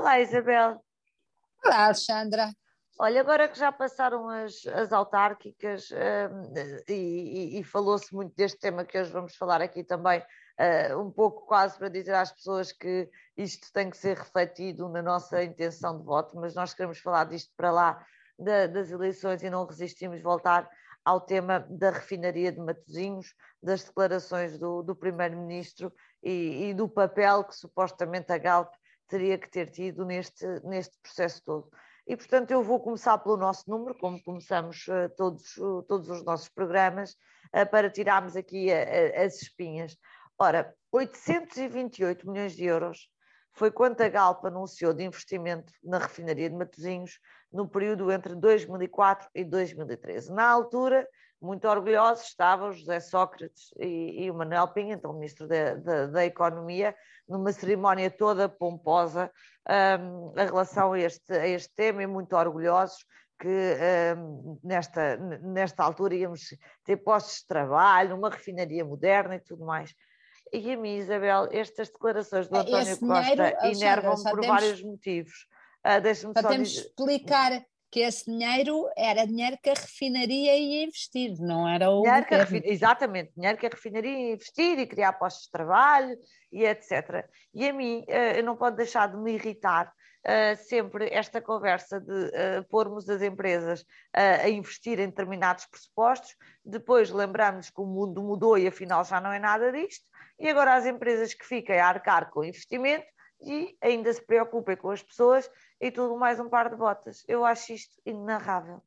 Olá, Isabel. Olá, Alexandra. Olha, agora que já passaram as, as autárquicas uh, e, e, e falou-se muito deste tema que hoje vamos falar aqui também, uh, um pouco quase para dizer às pessoas que isto tem que ser refletido na nossa intenção de voto, mas nós queremos falar disto para lá da, das eleições e não resistimos voltar ao tema da refinaria de Matosinhos, das declarações do, do Primeiro-Ministro e, e, do papel que supostamente a Galp teria que ter tido neste, neste processo todo. E, portanto, eu vou começar pelo nosso número, como começamos uh, todos, todos os nossos programas, uh, para tirarmos aqui as espinhas. Ora, 828 milhões de euros foi quanto a Galp anunciou de investimento na refinaria de Matosinhos no período entre 2004 e 2013. Na altura, muito orgulhosos estavam José Sócrates e, e o Manuel Pinha, então ministro da, da, da Economia, numa cerimónia toda pomposa um, em relação a este, a este tema e muito orgulhosos que um, nesta, nesta altura íamos ter postos de trabalho, uma refinaria moderna e tudo mais. E a mim, Isabel, estas declarações do António Costa enervam-me por temos... vários motivos. Uh, Deixa-me só, só temos dizer... explicar que esse dinheiro era dinheiro que a refinaria ia investir, não era o. Dinheiro refin... Exatamente, dinheiro que a refinaria ia investir e criar postos de trabalho e etc. E a mim, uh, eu não posso deixar de me irritar Sempre esta conversa de uh, pormos as empresas uh, a investir em determinados pressupostos, depois lembramos que o mundo mudou e afinal já não é nada disto, e agora as empresas que fiquem a arcar com o investimento e ainda se preocupem com as pessoas e tudo mais um par de botas. Eu acho isto inenarrável.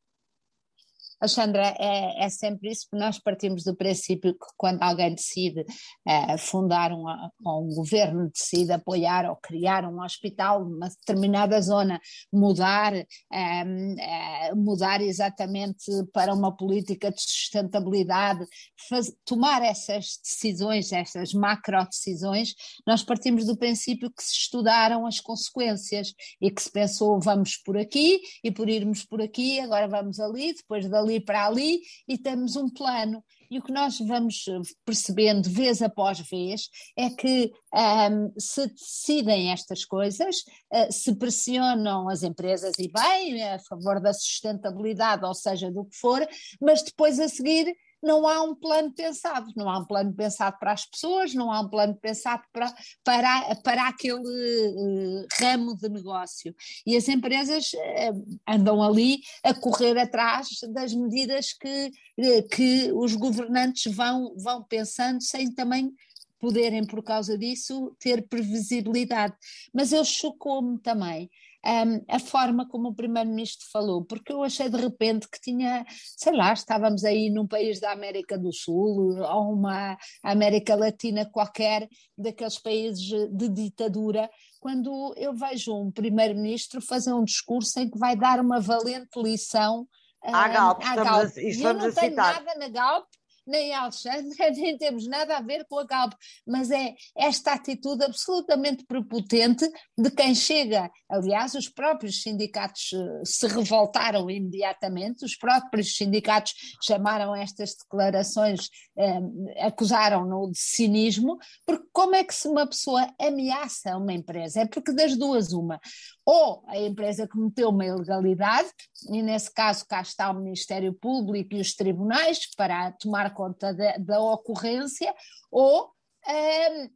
Alexandra, é, é, sempre isso, nós partimos do princípio que quando alguém decide é, fundar um, um governo decide apoiar ou criar um hospital numa determinada zona, mudar, é, mudar exatamente para uma política de sustentabilidade, faz, tomar essas decisões, essas macro decisões, nós partimos do princípio que se estudaram as consequências e que se pensou vamos por aqui e por irmos por aqui, agora vamos ali, depois dali dali para ali e temos um plano. E o que nós vamos eh, percebendo vez após vez é que um, se decidem estas coisas, uh, se pressionam as empresas e bem a favor da sustentabilidade, ou seja, do que for, mas depois a seguir não há um plano pensado, não há um plano pensado para as pessoas, não há um plano pensado para, para, para aquele uh, ramo de negócio. E as empresas uh, andam ali a correr atrás das medidas que, uh, que os governantes vão, vão pensando sem também poderem, por causa disso, ter previsibilidade. Mas eu chocou-me também um, a forma como o primeiro-ministro falou, porque eu achei de repente que tinha, sei lá, estávamos aí num país da América do Sul ou uma América Latina qualquer, daqueles países de ditadura, quando eu vejo um primeiro-ministro fazer um discurso em que vai dar uma valente lição à Galp. À Galp. e eu não tenho nada na Galp, nem a Alexandra, nem temos nada a ver com a Galp, mas é esta atitude absolutamente prepotente de quem chega. Aliás, os próprios sindicatos eh, se revoltaram imediatamente, os próprios sindicatos chamaram estas declarações, eh, acusaram-no de cinismo, porque como é que se uma pessoa ameaça uma empresa? É porque das duas, uma, ou a empresa cometeu uma ilegalidade, e nesse caso cá está o Ministério Público e os tribunais para tomar conta de, da ocorrência, ou um,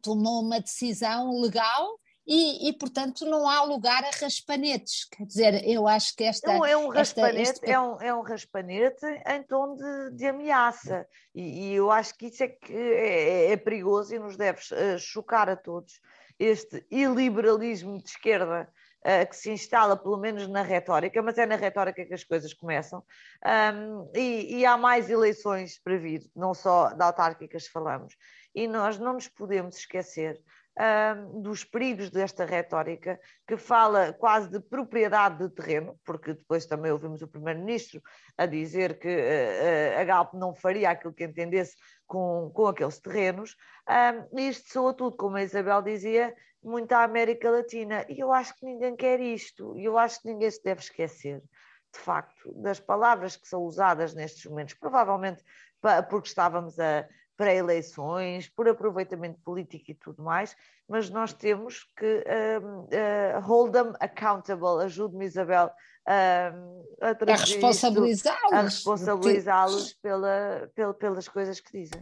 tomou uma decisão legal e, e, portanto não há lugar a raspanetes. Quer dizer, eu acho que esta. Não, é um raspanete, esta, este... é, um, é um raspanete em tom de, de ameaça. E, e, eu acho que isso é que é, é perigoso e nos deve eh, chocar a todos este iliberalismo de esquerda uh, que se instala, pelo menos na retórica, mas é na retórica que as coisas começam. Um, e, e, há mais eleições para vir, não só da autárquicas falamos. E nós não nos podemos esquecer um, dos perigos desta retórica, que fala quase de propriedade de terreno, porque depois também ouvimos o Primeiro-Ministro a dizer que uh, a Galp não faria aquilo que entendesse com, com aqueles terrenos. Um, isto soa tudo, como a Isabel dizia, muito à América Latina. E eu acho que ninguém quer isto, e eu acho que ninguém se deve esquecer, de facto, das palavras que são usadas nestes momentos, provavelmente porque estávamos a, pré-eleições, por aproveitamento político e tudo mais, mas nós temos que um, uh, hold them accountable. Ajude-me, Isabel, um, a, a responsabilizá-los. A responsabilizá-los pela, pela, pelas coisas que dizem.